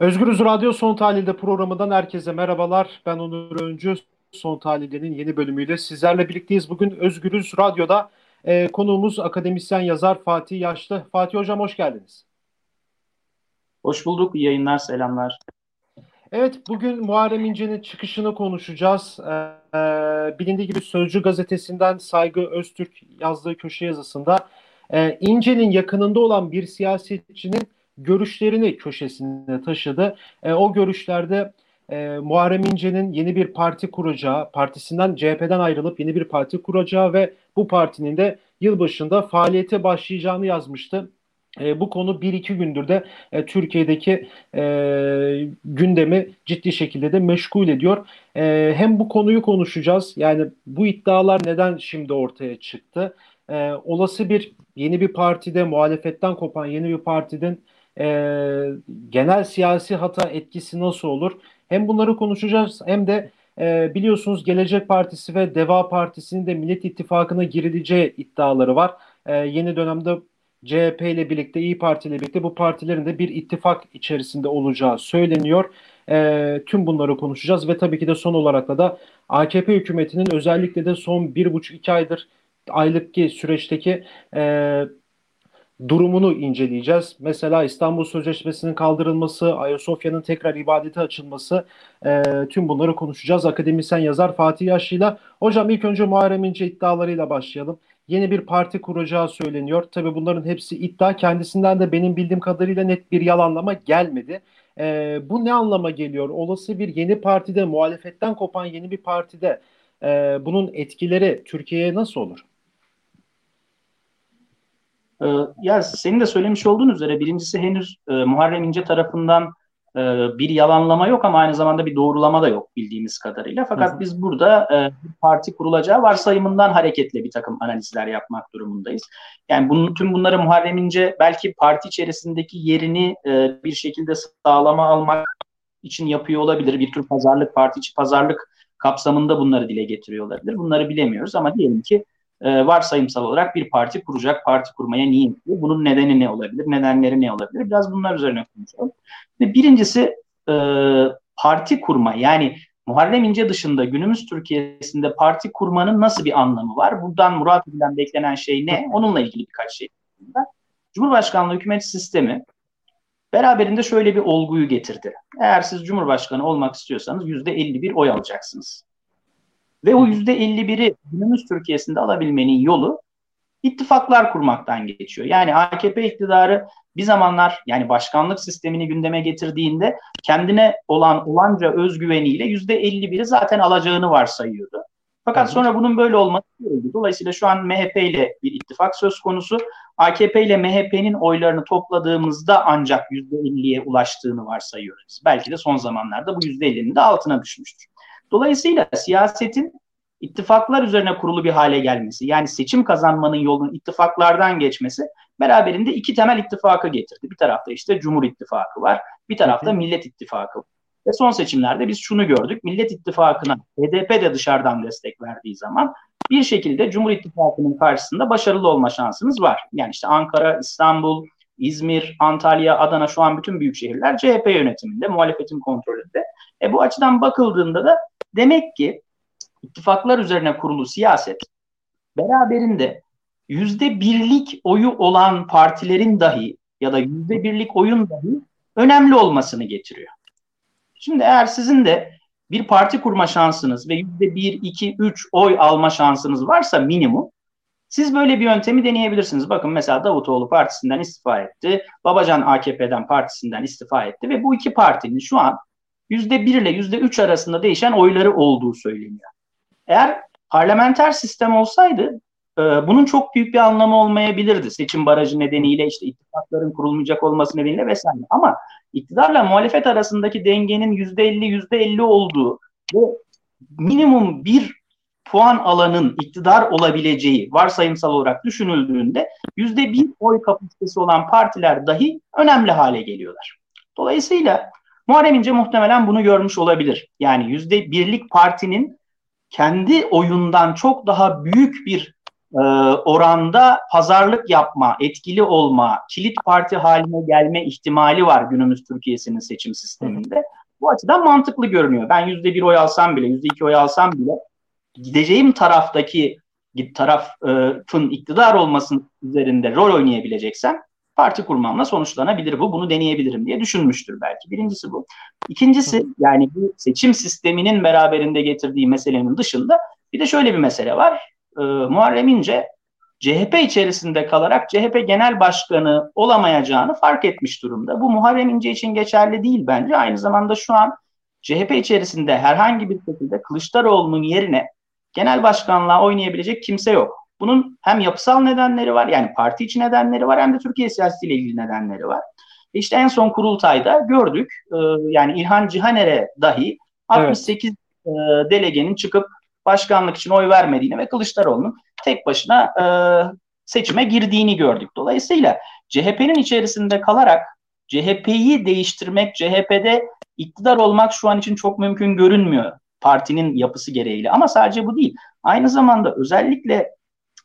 Özgürüz Radyo Son Tahlil'de programından herkese merhabalar. Ben Onur Öncü. Son Tahlil'in yeni bölümüyle sizlerle birlikteyiz. Bugün Özgürüz Radyo'da e, konuğumuz akademisyen yazar Fatih Yaşlı. Fatih Hocam hoş geldiniz. Hoş bulduk. İyi yayınlar, selamlar. Evet, bugün Muharrem İnce'nin çıkışını konuşacağız. Ee, bilindiği gibi Sözcü gazetesinden Saygı Öztürk yazdığı köşe yazısında e, İnce'nin yakınında olan bir siyasetçinin görüşlerini köşesine taşıdı. E, o görüşlerde e, Muharrem İnce'nin yeni bir parti kuracağı, partisinden CHP'den ayrılıp yeni bir parti kuracağı ve bu partinin de yılbaşında faaliyete başlayacağını yazmıştı. E, bu konu bir iki gündür de e, Türkiye'deki e, gündemi ciddi şekilde de meşgul ediyor. E, hem bu konuyu konuşacağız. Yani bu iddialar neden şimdi ortaya çıktı? E, olası bir yeni bir partide muhalefetten kopan yeni bir partinin e, genel siyasi hata etkisi nasıl olur? Hem bunları konuşacağız hem de e, biliyorsunuz Gelecek Partisi ve Deva Partisi'nin de Millet İttifakı'na girileceği iddiaları var. E, yeni dönemde CHP ile birlikte, İyi Parti ile birlikte bu partilerin de bir ittifak içerisinde olacağı söyleniyor. E, tüm bunları konuşacağız ve tabii ki de son olarak da AKP hükümetinin özellikle de son bir buçuk iki aydır aylık ki süreçteki e, durumunu inceleyeceğiz. Mesela İstanbul Sözleşmesi'nin kaldırılması, Ayasofya'nın tekrar ibadete açılması e, tüm bunları konuşacağız. Akademisyen yazar Fatih Yaşlı'yla. Hocam ilk önce Muharrem İnce iddialarıyla başlayalım. Yeni bir parti kuracağı söyleniyor. Tabii bunların hepsi iddia. Kendisinden de benim bildiğim kadarıyla net bir yalanlama gelmedi. E, bu ne anlama geliyor? Olası bir yeni partide, muhalefetten kopan yeni bir partide e, bunun etkileri Türkiye'ye nasıl olur? Ee, ya senin de söylemiş olduğun üzere birincisi henüz e, Muharrem İnce tarafından e, bir yalanlama yok ama aynı zamanda bir doğrulama da yok bildiğimiz kadarıyla. Fakat Hı. biz burada e, parti kurulacağı varsayımından hareketle bir takım analizler yapmak durumundayız. Yani bunun, tüm bunları Muharrem İnce belki parti içerisindeki yerini e, bir şekilde sağlama almak için yapıyor olabilir. Bir tür pazarlık, parti içi pazarlık kapsamında bunları dile getiriyor olabilir. Bunları bilemiyoruz ama diyelim ki e, varsayımsal olarak bir parti kuracak, parti kurmaya niyetli. Bunun nedeni ne olabilir, nedenleri ne olabilir? Biraz bunlar üzerine konuşalım. Birincisi e, parti kurma yani Muharrem İnce dışında günümüz Türkiye'sinde parti kurmanın nasıl bir anlamı var? Buradan murat edilen beklenen şey ne? Onunla ilgili birkaç şey. Cumhurbaşkanlığı hükümet sistemi beraberinde şöyle bir olguyu getirdi. Eğer siz Cumhurbaşkanı olmak istiyorsanız yüzde 51 oy alacaksınız. Ve o yüzde 51'i günümüz Türkiye'sinde alabilmenin yolu ittifaklar kurmaktan geçiyor. Yani AKP iktidarı bir zamanlar yani başkanlık sistemini gündeme getirdiğinde kendine olan olanca özgüveniyle yüzde 51'i zaten alacağını varsayıyordu. Fakat sonra bunun böyle olması gerekiyor. Dolayısıyla şu an MHP ile bir ittifak söz konusu. AKP ile MHP'nin oylarını topladığımızda ancak %50'ye ulaştığını varsayıyoruz. Belki de son zamanlarda bu %50'nin de altına düşmüştür. Dolayısıyla siyasetin ittifaklar üzerine kurulu bir hale gelmesi, yani seçim kazanmanın yolunun ittifaklardan geçmesi beraberinde iki temel ittifakı getirdi. Bir tarafta işte Cumhur İttifakı var, bir tarafta Millet İttifakı var. Ve son seçimlerde biz şunu gördük. Millet İttifakı'na HDP de dışarıdan destek verdiği zaman bir şekilde Cumhur İttifakı'nın karşısında başarılı olma şansınız var. Yani işte Ankara, İstanbul, İzmir, Antalya, Adana şu an bütün büyük şehirler CHP yönetiminde, muhalefetin kontrolünde. E bu açıdan bakıldığında da demek ki ittifaklar üzerine kurulu siyaset beraberinde yüzde birlik oyu olan partilerin dahi ya da yüzde birlik oyun dahi önemli olmasını getiriyor. Şimdi eğer sizin de bir parti kurma şansınız ve yüzde bir, iki, üç oy alma şansınız varsa minimum siz böyle bir yöntemi deneyebilirsiniz. Bakın mesela Davutoğlu partisinden istifa etti. Babacan AKP'den partisinden istifa etti ve bu iki partinin şu an yüzde bir ile yüzde üç arasında değişen oyları olduğu söyleniyor. Eğer parlamenter sistem olsaydı e, bunun çok büyük bir anlamı olmayabilirdi. Seçim barajı nedeniyle işte ittifakların kurulmayacak olması nedeniyle vesaire. Ama iktidarla muhalefet arasındaki dengenin yüzde elli yüzde elli olduğu ve minimum bir puan alanın iktidar olabileceği varsayımsal olarak düşünüldüğünde yüzde bir oy kapasitesi olan partiler dahi önemli hale geliyorlar. Dolayısıyla Muharrem İnce muhtemelen bunu görmüş olabilir. Yani yüzde birlik partinin kendi oyundan çok daha büyük bir e, oranda pazarlık yapma, etkili olma, kilit parti haline gelme ihtimali var günümüz Türkiye'sinin seçim sisteminde. Bu açıdan mantıklı görünüyor. Ben yüzde bir oy alsam bile, yüzde iki oy alsam bile gideceğim taraftaki tarafın iktidar olmasının üzerinde rol oynayabileceksem parti kurmamla sonuçlanabilir bu. Bunu deneyebilirim diye düşünmüştür belki. Birincisi bu. İkincisi yani bu seçim sisteminin beraberinde getirdiği meselenin dışında bir de şöyle bir mesele var. Ee, Muharrem İnce CHP içerisinde kalarak CHP genel başkanı olamayacağını fark etmiş durumda. Bu Muharrem İnce için geçerli değil bence. Aynı zamanda şu an CHP içerisinde herhangi bir şekilde Kılıçdaroğlu'nun yerine genel başkanlığa oynayabilecek kimse yok. Bunun hem yapısal nedenleri var yani parti içi nedenleri var hem de Türkiye siyasetiyle ilgili nedenleri var. İşte en son kurultayda gördük e, yani İlhan Cihaner'e dahi 68 evet. delegenin çıkıp başkanlık için oy vermediğini ve Kılıçdaroğlu'nun tek başına e, seçime girdiğini gördük. Dolayısıyla CHP'nin içerisinde kalarak CHP'yi değiştirmek, CHP'de iktidar olmak şu an için çok mümkün görünmüyor partinin yapısı gereğiyle. Ama sadece bu değil. Aynı zamanda özellikle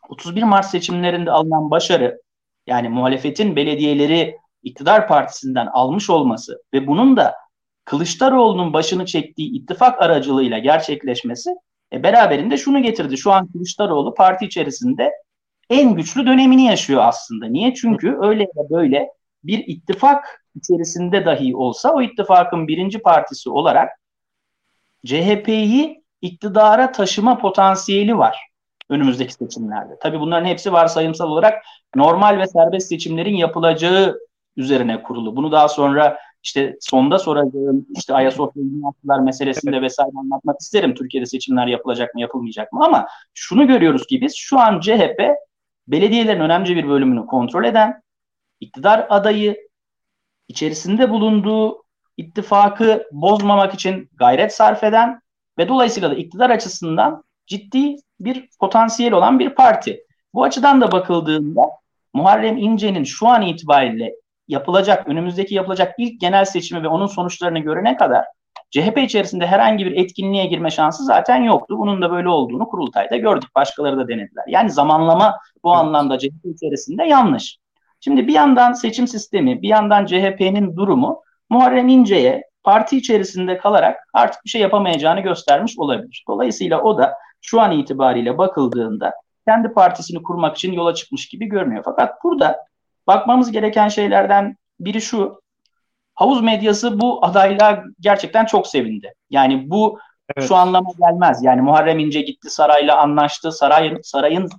31 Mart seçimlerinde alınan başarı yani muhalefetin belediyeleri iktidar partisinden almış olması ve bunun da Kılıçdaroğlu'nun başını çektiği ittifak aracılığıyla gerçekleşmesi e, beraberinde şunu getirdi. Şu an Kılıçdaroğlu parti içerisinde en güçlü dönemini yaşıyor aslında. Niye? Çünkü öyle ya böyle bir ittifak içerisinde dahi olsa o ittifakın birinci partisi olarak CHP'yi iktidara taşıma potansiyeli var önümüzdeki seçimlerde. Tabii bunların hepsi varsayımsal olarak normal ve serbest seçimlerin yapılacağı üzerine kurulu. Bunu daha sonra işte sonda soracağım işte Ayasofya Üniversiteler meselesinde vesaire anlatmak isterim. Türkiye'de seçimler yapılacak mı yapılmayacak mı ama şunu görüyoruz ki biz şu an CHP belediyelerin önemli bir bölümünü kontrol eden iktidar adayı içerisinde bulunduğu ittifakı bozmamak için gayret sarf eden ve dolayısıyla da iktidar açısından ciddi bir potansiyel olan bir parti. Bu açıdan da bakıldığında Muharrem İnce'nin şu an itibariyle yapılacak, önümüzdeki yapılacak ilk genel seçimi ve onun sonuçlarını görene kadar CHP içerisinde herhangi bir etkinliğe girme şansı zaten yoktu. Bunun da böyle olduğunu kurultayda gördük. Başkaları da denediler. Yani zamanlama bu anlamda CHP içerisinde yanlış. Şimdi bir yandan seçim sistemi, bir yandan CHP'nin durumu Muharrem İnce'ye parti içerisinde kalarak artık bir şey yapamayacağını göstermiş olabilir. Dolayısıyla o da şu an itibariyle bakıldığında kendi partisini kurmak için yola çıkmış gibi görünüyor. Fakat burada bakmamız gereken şeylerden biri şu. Havuz medyası bu adaylığa gerçekten çok sevindi. Yani bu evet. şu anlama gelmez. Yani Muharrem İnce gitti sarayla anlaştı. Sarayın sarayın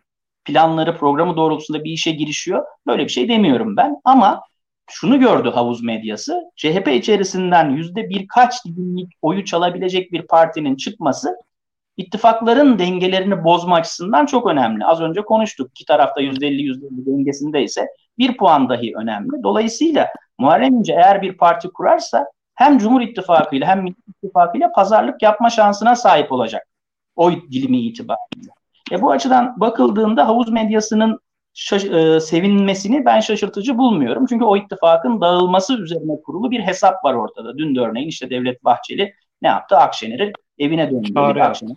planları, programı doğrultusunda bir işe girişiyor. Böyle bir şey demiyorum ben. Ama şunu gördü havuz medyası. CHP içerisinden yüzde birkaç dilimlik oyu çalabilecek bir partinin çıkması ittifakların dengelerini bozma açısından çok önemli. Az önce konuştuk. İki tarafta yüzde elli yüzde elli dengesinde ise bir puan dahi önemli. Dolayısıyla Muharrem İnce eğer bir parti kurarsa hem Cumhur İttifakı ile hem Millet İttifakı ile pazarlık yapma şansına sahip olacak. Oy dilimi itibariyle. E bu açıdan bakıldığında havuz medyasının e, sevinmesini ben şaşırtıcı bulmuyorum. Çünkü o ittifakın dağılması üzerine kurulu bir hesap var ortada. Dün de örneğin işte Devlet Bahçeli ne yaptı? Akşener'i evine döndürdü. Akşener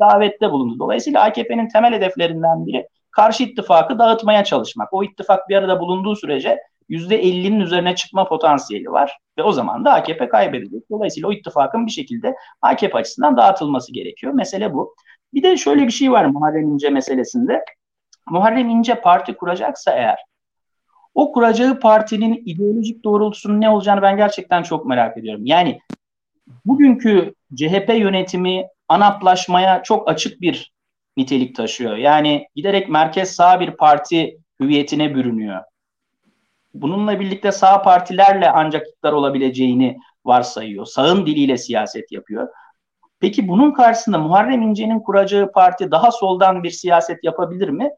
davette bulundu. Dolayısıyla AKP'nin temel hedeflerinden biri karşı ittifakı dağıtmaya çalışmak. O ittifak bir arada bulunduğu sürece %50'nin üzerine çıkma potansiyeli var ve o zaman da AKP kaybedecek. Dolayısıyla o ittifakın bir şekilde AKP açısından dağıtılması gerekiyor. Mesele bu. Bir de şöyle bir şey var Muharrem İnce meselesinde. Muharrem İnce parti kuracaksa eğer o kuracağı partinin ideolojik doğrultusunun ne olacağını ben gerçekten çok merak ediyorum. Yani bugünkü CHP yönetimi anaplaşmaya çok açık bir nitelik taşıyor. Yani giderek merkez sağ bir parti hüviyetine bürünüyor. Bununla birlikte sağ partilerle ancak iktidar olabileceğini varsayıyor. Sağın diliyle siyaset yapıyor. Peki bunun karşısında Muharrem İnce'nin kuracağı parti daha soldan bir siyaset yapabilir mi?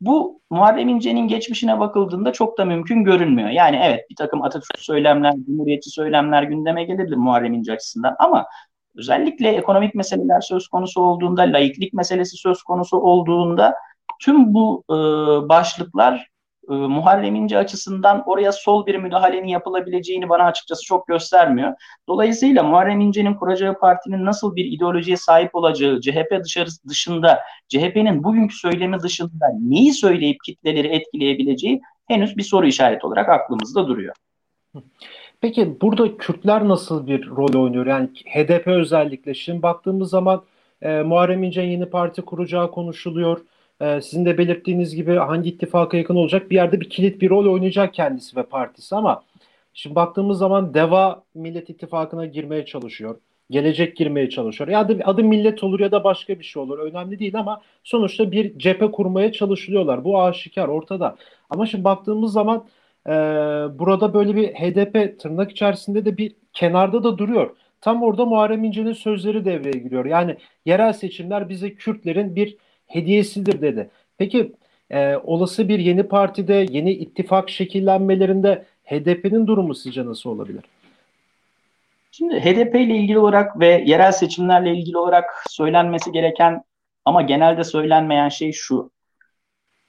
Bu Muharrem İnce'nin geçmişine bakıldığında çok da mümkün görünmüyor. Yani evet bir takım Atatürk söylemler, Cumhuriyetçi söylemler gündeme gelebilir Muharrem İnce açısından ama özellikle ekonomik meseleler söz konusu olduğunda, laiklik meselesi söz konusu olduğunda tüm bu e, başlıklar e, Muharrem İnce açısından oraya sol bir müdahalenin yapılabileceğini bana açıkçası çok göstermiyor. Dolayısıyla Muharrem İnce'nin kuracağı partinin nasıl bir ideolojiye sahip olacağı, CHP dışarısı dışında, CHP'nin bugünkü söylemi dışında neyi söyleyip kitleleri etkileyebileceği henüz bir soru işareti olarak aklımızda duruyor. Peki burada Kürtler nasıl bir rol oynuyor? Yani HDP özellikle. Şimdi baktığımız zaman e, Muharrem İnce yeni parti kuracağı konuşuluyor. E, sizin de belirttiğiniz gibi hangi ittifaka yakın olacak bir yerde bir kilit bir rol oynayacak kendisi ve partisi ama şimdi baktığımız zaman DEVA Millet İttifakı'na girmeye çalışıyor. Gelecek girmeye çalışıyor. Ya adı, adı millet olur ya da başka bir şey olur. Önemli değil ama sonuçta bir cephe kurmaya çalışılıyorlar. Bu aşikar ortada. Ama şimdi baktığımız zaman e, burada böyle bir HDP tırnak içerisinde de bir kenarda da duruyor. Tam orada Muharrem İnce'nin sözleri devreye giriyor. Yani yerel seçimler bize Kürtlerin bir hediyesidir dedi. Peki e, olası bir yeni partide, yeni ittifak şekillenmelerinde HDP'nin durumu sizce nasıl olabilir? Şimdi HDP ile ilgili olarak ve yerel seçimlerle ilgili olarak söylenmesi gereken ama genelde söylenmeyen şey şu.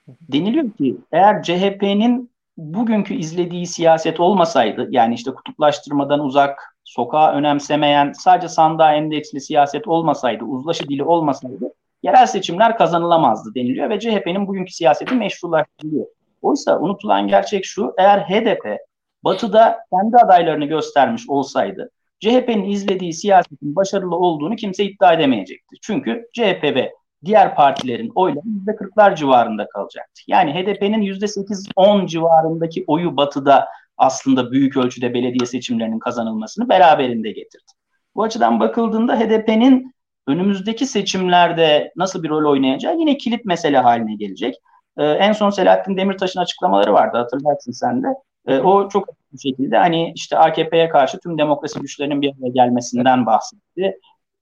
Deniliyor ki eğer CHP'nin bugünkü izlediği siyaset olmasaydı yani işte kutuplaştırmadan uzak, sokağa önemsemeyen, sadece sandığa endeksli siyaset olmasaydı, uzlaşı dili olmasaydı yerel seçimler kazanılamazdı deniliyor ve CHP'nin bugünkü siyaseti meşrulaştırılıyor. Oysa unutulan gerçek şu, eğer HDP batıda kendi adaylarını göstermiş olsaydı, CHP'nin izlediği siyasetin başarılı olduğunu kimse iddia edemeyecekti. Çünkü CHP ve diğer partilerin oyları %40'lar civarında kalacaktı. Yani HDP'nin %8-10 civarındaki oyu batıda aslında büyük ölçüde belediye seçimlerinin kazanılmasını beraberinde getirdi. Bu açıdan bakıldığında HDP'nin önümüzdeki seçimlerde nasıl bir rol oynayacağı yine kilit mesele haline gelecek. Ee, en son Selahattin Demirtaş'ın açıklamaları vardı hatırlarsın sen de. Ee, o çok bir şekilde hani işte AKP'ye karşı tüm demokrasi güçlerinin bir araya gelmesinden bahsetti.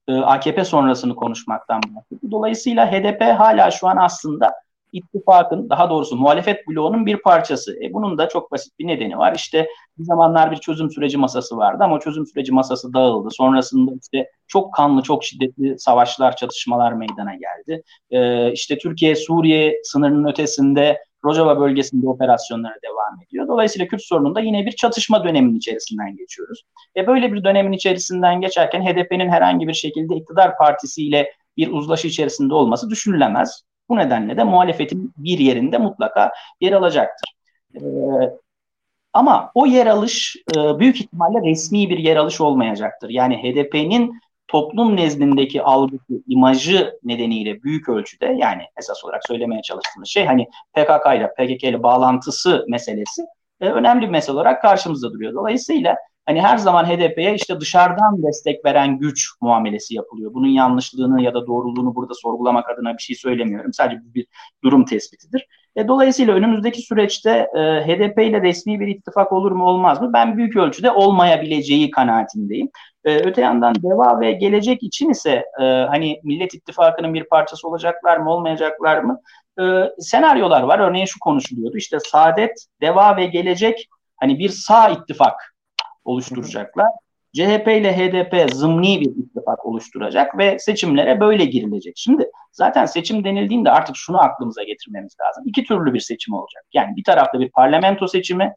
Ee, AKP sonrasını konuşmaktan bahsetti. Dolayısıyla HDP hala şu an aslında ittifakın daha doğrusu muhalefet bloğunun bir parçası. E, bunun da çok basit bir nedeni var. İşte bir zamanlar bir çözüm süreci masası vardı ama çözüm süreci masası dağıldı. Sonrasında işte çok kanlı, çok şiddetli savaşlar, çatışmalar meydana geldi. E, işte Türkiye Suriye sınırının ötesinde Rojava bölgesinde operasyonlara devam ediyor. Dolayısıyla Kürt sorununda yine bir çatışma döneminin içerisinden geçiyoruz. Ve böyle bir dönemin içerisinden geçerken HDP'nin herhangi bir şekilde iktidar partisiyle bir uzlaşı içerisinde olması düşünülemez. Bu nedenle de muhalefetin bir yerinde mutlaka yer alacaktır. Ee, ama o yer alış e, büyük ihtimalle resmi bir yer alış olmayacaktır. Yani HDP'nin toplum nezdindeki algısı, imajı nedeniyle büyük ölçüde yani esas olarak söylemeye çalıştığımız şey hani PKK ile PKK ile bağlantısı meselesi e, önemli bir mesele olarak karşımızda duruyor. Dolayısıyla hani her zaman HDP'ye işte dışarıdan destek veren güç muamelesi yapılıyor. Bunun yanlışlığını ya da doğruluğunu burada sorgulamak adına bir şey söylemiyorum. Sadece bir durum tespitidir. E, dolayısıyla önümüzdeki süreçte e, HDP ile resmi bir ittifak olur mu olmaz mı? Ben büyük ölçüde olmayabileceği kanaatindeyim. E, öte yandan DEVA ve gelecek için ise e, hani Millet İttifakı'nın bir parçası olacaklar mı olmayacaklar mı? E, senaryolar var. Örneğin şu konuşuluyordu. İşte Saadet, DEVA ve gelecek hani bir sağ ittifak oluşturacaklar. CHP ile HDP zımni bir ittifak oluşturacak ve seçimlere böyle girilecek. Şimdi zaten seçim denildiğinde artık şunu aklımıza getirmemiz lazım. İki türlü bir seçim olacak. Yani bir tarafta bir parlamento seçimi,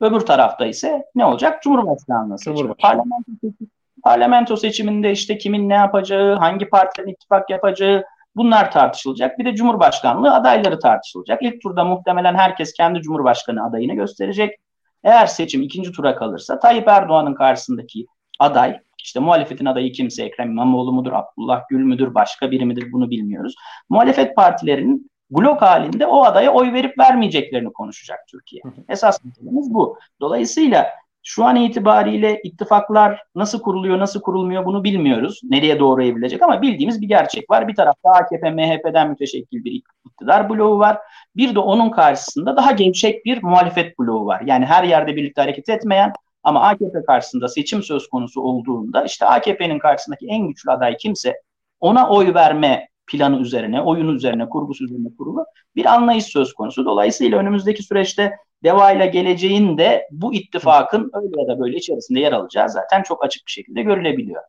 öbür tarafta ise ne olacak? Cumhurbaşkanlığı seçimi. Cumhurbaşkanlığı. Parlamento, seçimi parlamento seçiminde işte kimin ne yapacağı, hangi partinin ittifak yapacağı bunlar tartışılacak. Bir de Cumhurbaşkanlığı adayları tartışılacak. İlk turda muhtemelen herkes kendi Cumhurbaşkanı adayını gösterecek. Eğer seçim ikinci tura kalırsa Tayyip Erdoğan'ın karşısındaki aday, işte muhalefetin adayı kimse Ekrem İmamoğlu mudur, Abdullah Gül müdür, başka biri midir bunu bilmiyoruz. Muhalefet partilerinin blok halinde o adaya oy verip vermeyeceklerini konuşacak Türkiye. Esas meselemiz bu. Dolayısıyla şu an itibariyle ittifaklar nasıl kuruluyor, nasıl kurulmuyor bunu bilmiyoruz. Nereye doğru evrilecek ama bildiğimiz bir gerçek var. Bir tarafta AKP, MHP'den müteşekkil bir iktidar bloğu var. Bir de onun karşısında daha gevşek bir muhalefet bloğu var. Yani her yerde birlikte hareket etmeyen ama AKP karşısında seçim söz konusu olduğunda işte AKP'nin karşısındaki en güçlü aday kimse ona oy verme planı üzerine, oyun üzerine, kurgusu üzerine kurulu bir anlayış söz konusu. Dolayısıyla önümüzdeki süreçte DEVA ile geleceğin de bu ittifakın öyle ya da böyle içerisinde yer alacağı zaten çok açık bir şekilde görülebiliyor.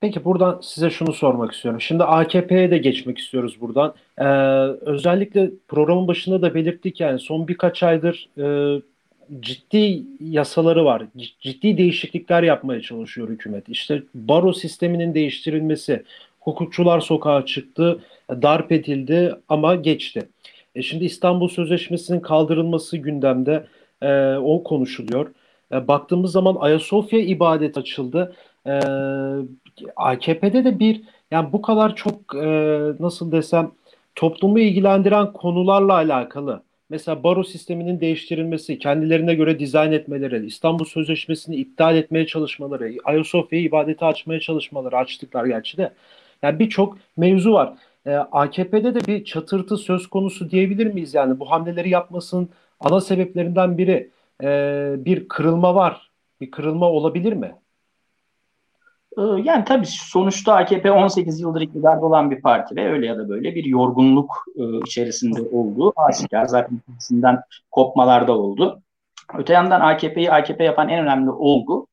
Peki buradan size şunu sormak istiyorum. Şimdi AKP'ye de geçmek istiyoruz buradan. Ee, özellikle programın başında da belirttik yani son birkaç aydır e, ciddi yasaları var. Ciddi değişiklikler yapmaya çalışıyor hükümet. İşte baro sisteminin değiştirilmesi, hukukçular sokağa çıktı, darp edildi ama geçti. E şimdi İstanbul Sözleşmesi'nin kaldırılması gündemde e, o konuşuluyor. E, baktığımız zaman Ayasofya ibadet açıldı. E, AKP'de de bir yani bu kadar çok e, nasıl desem toplumu ilgilendiren konularla alakalı mesela baro sisteminin değiştirilmesi, kendilerine göre dizayn etmeleri, İstanbul Sözleşmesi'ni iptal etmeye çalışmaları, Ayasofya'yı ibadete açmaya çalışmaları, açtıklar gerçi de. Yani birçok mevzu var. Ee, AKP'de de bir çatırtı söz konusu diyebilir miyiz? Yani bu hamleleri yapmasının ana sebeplerinden biri e, bir kırılma var. Bir kırılma olabilir mi? Ee, yani tabii sonuçta AKP 18 yıldır iktidarda olan bir parti ve öyle ya da böyle bir yorgunluk e, içerisinde olduğu aşikar. Zaten ikisinden kopmalar da oldu. Öte yandan AKP'yi AKP yapan en önemli olgu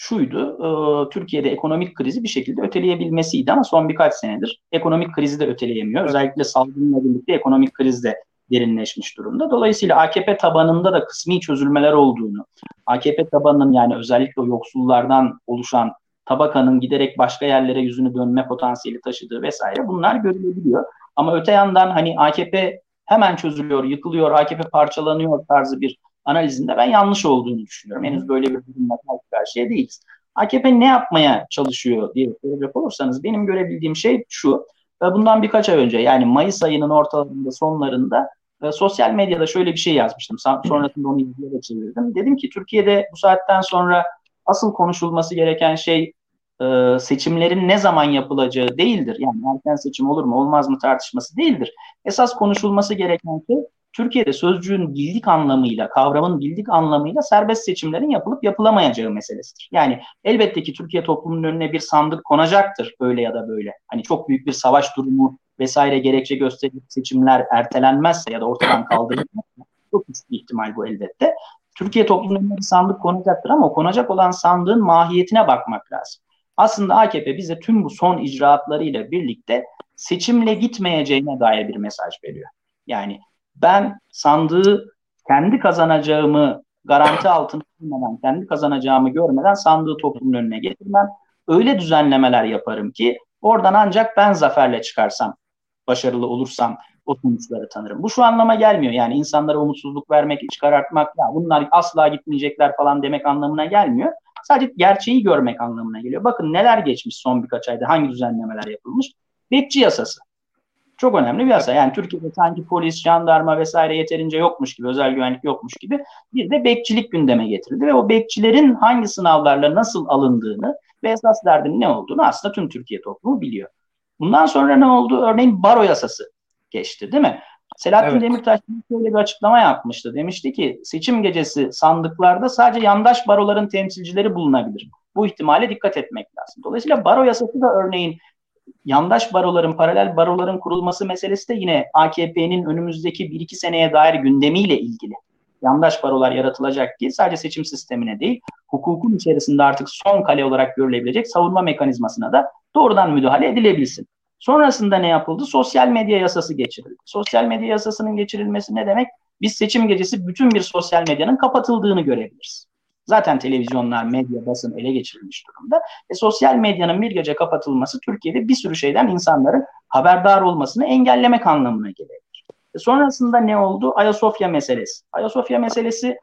şuydu. E, Türkiye'de ekonomik krizi bir şekilde öteleyebilmesiydi ama son birkaç senedir ekonomik krizi de öteleyemiyor. Özellikle salgınla birlikte ekonomik kriz de derinleşmiş durumda. Dolayısıyla AKP tabanında da kısmi çözülmeler olduğunu, AKP tabanının yani özellikle o yoksullardan oluşan tabakanın giderek başka yerlere yüzünü dönme potansiyeli taşıdığı vesaire bunlar görülebiliyor. Ama öte yandan hani AKP hemen çözülüyor, yıkılıyor, AKP parçalanıyor tarzı bir analizinde ben yanlış olduğunu düşünüyorum. Henüz böyle bir durumla karşı karşıya değiliz. AKP ne yapmaya çalışıyor diye soracak olursanız benim görebildiğim şey şu. Bundan birkaç ay önce yani Mayıs ayının ortalarında sonlarında e, sosyal medyada şöyle bir şey yazmıştım. Sonrasında onu izleyerek çevirdim. Dedim ki Türkiye'de bu saatten sonra asıl konuşulması gereken şey e, seçimlerin ne zaman yapılacağı değildir. Yani erken seçim olur mu olmaz mı tartışması değildir. Esas konuşulması gereken şey Türkiye'de sözcüğün bildik anlamıyla, kavramın bildik anlamıyla serbest seçimlerin yapılıp yapılamayacağı meselesidir. Yani elbette ki Türkiye toplumunun önüne bir sandık konacaktır öyle ya da böyle. Hani çok büyük bir savaş durumu vesaire gerekçe gösterip seçimler ertelenmezse ya da ortadan kaldırılmazsa çok bir ihtimal bu elbette. Türkiye toplumunun önüne bir sandık konacaktır ama o konacak olan sandığın mahiyetine bakmak lazım. Aslında AKP bize tüm bu son icraatlarıyla birlikte seçimle gitmeyeceğine dair bir mesaj veriyor. Yani ben sandığı kendi kazanacağımı garanti altına almadan, kendi kazanacağımı görmeden sandığı toplumun önüne getirmem. Öyle düzenlemeler yaparım ki oradan ancak ben zaferle çıkarsam, başarılı olursam o sonuçları tanırım. Bu şu anlama gelmiyor. Yani insanlara umutsuzluk vermek, iç karartmak, ya bunlar asla gitmeyecekler falan demek anlamına gelmiyor. Sadece gerçeği görmek anlamına geliyor. Bakın neler geçmiş son birkaç ayda, hangi düzenlemeler yapılmış. Bekçi yasası. Çok önemli bir yasa. Yani Türkiye'de sanki polis, jandarma vesaire yeterince yokmuş gibi, özel güvenlik yokmuş gibi bir de bekçilik gündeme getirildi ve o bekçilerin hangi sınavlarla nasıl alındığını ve esas derdinin ne olduğunu aslında tüm Türkiye toplumu biliyor. Bundan sonra ne oldu? Örneğin baro yasası geçti değil mi? Selahattin evet. Demirtaş şöyle bir açıklama yapmıştı. Demişti ki seçim gecesi sandıklarda sadece yandaş baroların temsilcileri bulunabilir. Bu ihtimale dikkat etmek lazım. Dolayısıyla baro yasası da örneğin yandaş baroların, paralel baroların kurulması meselesi de yine AKP'nin önümüzdeki 1-2 seneye dair gündemiyle ilgili. Yandaş barolar yaratılacak ki sadece seçim sistemine değil, hukukun içerisinde artık son kale olarak görülebilecek savunma mekanizmasına da doğrudan müdahale edilebilsin. Sonrasında ne yapıldı? Sosyal medya yasası geçirildi. Sosyal medya yasasının geçirilmesi ne demek? Biz seçim gecesi bütün bir sosyal medyanın kapatıldığını görebiliriz. Zaten televizyonlar, medya, basın ele geçirilmiş durumda. E, sosyal medyanın bir gece kapatılması Türkiye'de bir sürü şeyden insanların haberdar olmasını engellemek anlamına gelebilir. E, sonrasında ne oldu? Ayasofya meselesi. Ayasofya meselesi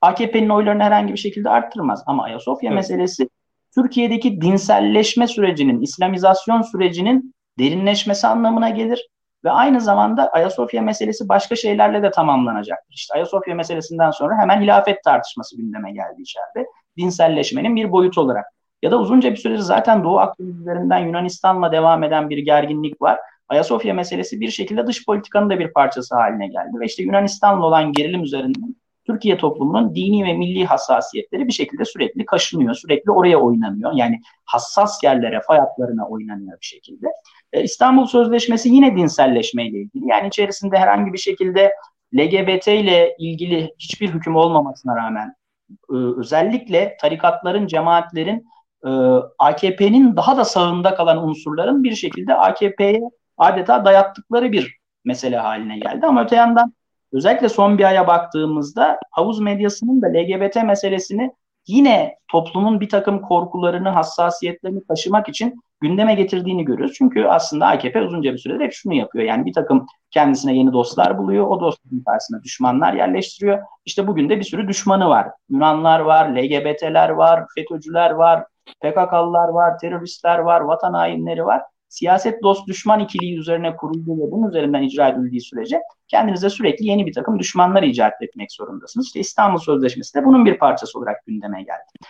AKP'nin oylarını herhangi bir şekilde arttırmaz. Ama Ayasofya evet. meselesi Türkiye'deki dinselleşme sürecinin, İslamizasyon sürecinin derinleşmesi anlamına gelir. Ve aynı zamanda Ayasofya meselesi başka şeylerle de tamamlanacaktır. İşte Ayasofya meselesinden sonra hemen hilafet tartışması gündeme geldi içeride. Dinselleşmenin bir boyutu olarak. Ya da uzunca bir süredir zaten Doğu Akdeniz üzerinden Yunanistan'la devam eden bir gerginlik var. Ayasofya meselesi bir şekilde dış politikanın da bir parçası haline geldi. Ve işte Yunanistan'la olan gerilim üzerinden Türkiye toplumunun dini ve milli hassasiyetleri bir şekilde sürekli kaşınıyor. Sürekli oraya oynanıyor. Yani hassas yerlere, fay hatlarına oynanıyor bir şekilde. E, İstanbul Sözleşmesi yine dinselleşmeyle ilgili. Yani içerisinde herhangi bir şekilde LGBT ile ilgili hiçbir hüküm olmamasına rağmen e, özellikle tarikatların, cemaatlerin e, AKP'nin daha da sağında kalan unsurların bir şekilde AKP'ye adeta dayattıkları bir mesele haline geldi. Ama öte yandan özellikle son bir aya baktığımızda havuz medyasının da LGBT meselesini yine toplumun bir takım korkularını, hassasiyetlerini taşımak için gündeme getirdiğini görüyoruz. Çünkü aslında AKP uzunca bir süredir hep şunu yapıyor. Yani bir takım kendisine yeni dostlar buluyor. O dostların karşısına düşmanlar yerleştiriyor. İşte bugün de bir sürü düşmanı var. Yunanlar var, LGBT'ler var, FETÖ'cüler var, PKK'lılar var, teröristler var, vatan hainleri var. Siyaset dost düşman ikiliği üzerine kurulduğu ve bunun üzerinden icra edildiği sürece kendinize sürekli yeni bir takım düşmanlar icat etmek zorundasınız. İşte İstanbul Sözleşmesi de bunun bir parçası olarak gündeme geldi.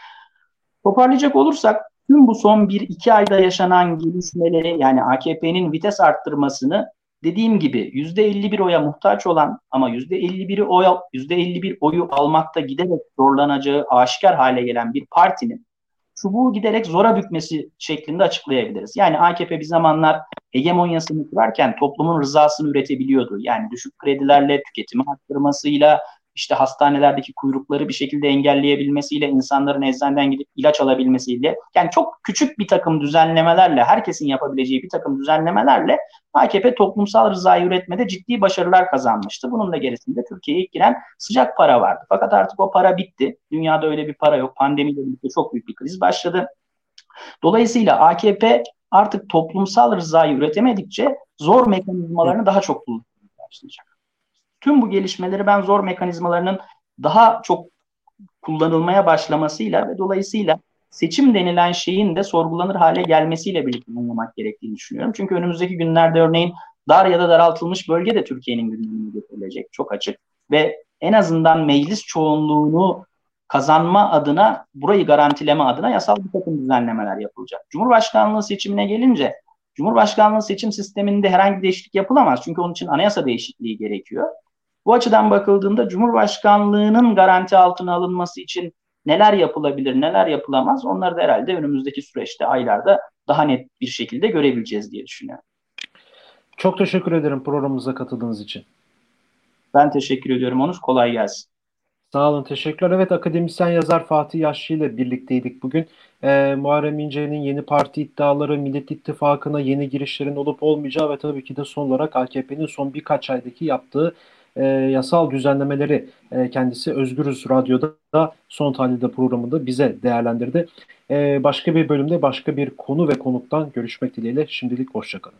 Toparlayacak olursak tüm bu son bir iki ayda yaşanan gelişmeleri yani AKP'nin vites arttırmasını dediğim gibi yüzde 51 oya muhtaç olan ama yüzde 51'i oy, %51 oyu almakta giderek zorlanacağı aşikar hale gelen bir partinin çubuğu giderek zora bükmesi şeklinde açıklayabiliriz. Yani AKP bir zamanlar hegemonyasını kurarken toplumun rızasını üretebiliyordu. Yani düşük kredilerle, tüketimi arttırmasıyla, işte hastanelerdeki kuyrukları bir şekilde engelleyebilmesiyle, insanların eczaneden gidip ilaç alabilmesiyle, yani çok küçük bir takım düzenlemelerle, herkesin yapabileceği bir takım düzenlemelerle AKP toplumsal rızayı üretmede ciddi başarılar kazanmıştı. Bunun da gerisinde Türkiye'ye ilk giren sıcak para vardı. Fakat artık o para bitti. Dünyada öyle bir para yok. Pandemiyle birlikte çok büyük bir kriz başladı. Dolayısıyla AKP artık toplumsal rızayı üretemedikçe zor mekanizmalarını daha çok kullanmaya başlayacak. Tüm bu gelişmeleri ben zor mekanizmalarının daha çok kullanılmaya başlamasıyla ve dolayısıyla seçim denilen şeyin de sorgulanır hale gelmesiyle birlikte anlamak gerektiğini düşünüyorum. Çünkü önümüzdeki günlerde örneğin dar ya da daraltılmış bölge de Türkiye'nin gündemine getirilecek çok açık ve en azından meclis çoğunluğunu kazanma adına burayı garantileme adına yasal bir takım düzenlemeler yapılacak. Cumhurbaşkanlığı seçimine gelince Cumhurbaşkanlığı seçim sisteminde herhangi bir değişiklik yapılamaz. Çünkü onun için anayasa değişikliği gerekiyor. Bu açıdan bakıldığında Cumhurbaşkanlığının garanti altına alınması için neler yapılabilir, neler yapılamaz onları da herhalde önümüzdeki süreçte, aylarda daha net bir şekilde görebileceğiz diye düşünüyorum. Çok teşekkür ederim programımıza katıldığınız için. Ben teşekkür ediyorum Onur. Kolay gelsin. Sağ olun, teşekkürler. Evet, akademisyen yazar Fatih Yaşlı ile birlikteydik bugün. Ee, Muharrem İnce'nin yeni parti iddiaları, Millet İttifakı'na yeni girişlerin olup olmayacağı ve tabii ki de son olarak AKP'nin son birkaç aydaki yaptığı e, yasal düzenlemeleri e, kendisi Özgürüz Radyo'da da son tahlilde programında bize değerlendirdi. E, başka bir bölümde başka bir konu ve konuktan görüşmek dileğiyle şimdilik hoşçakalın.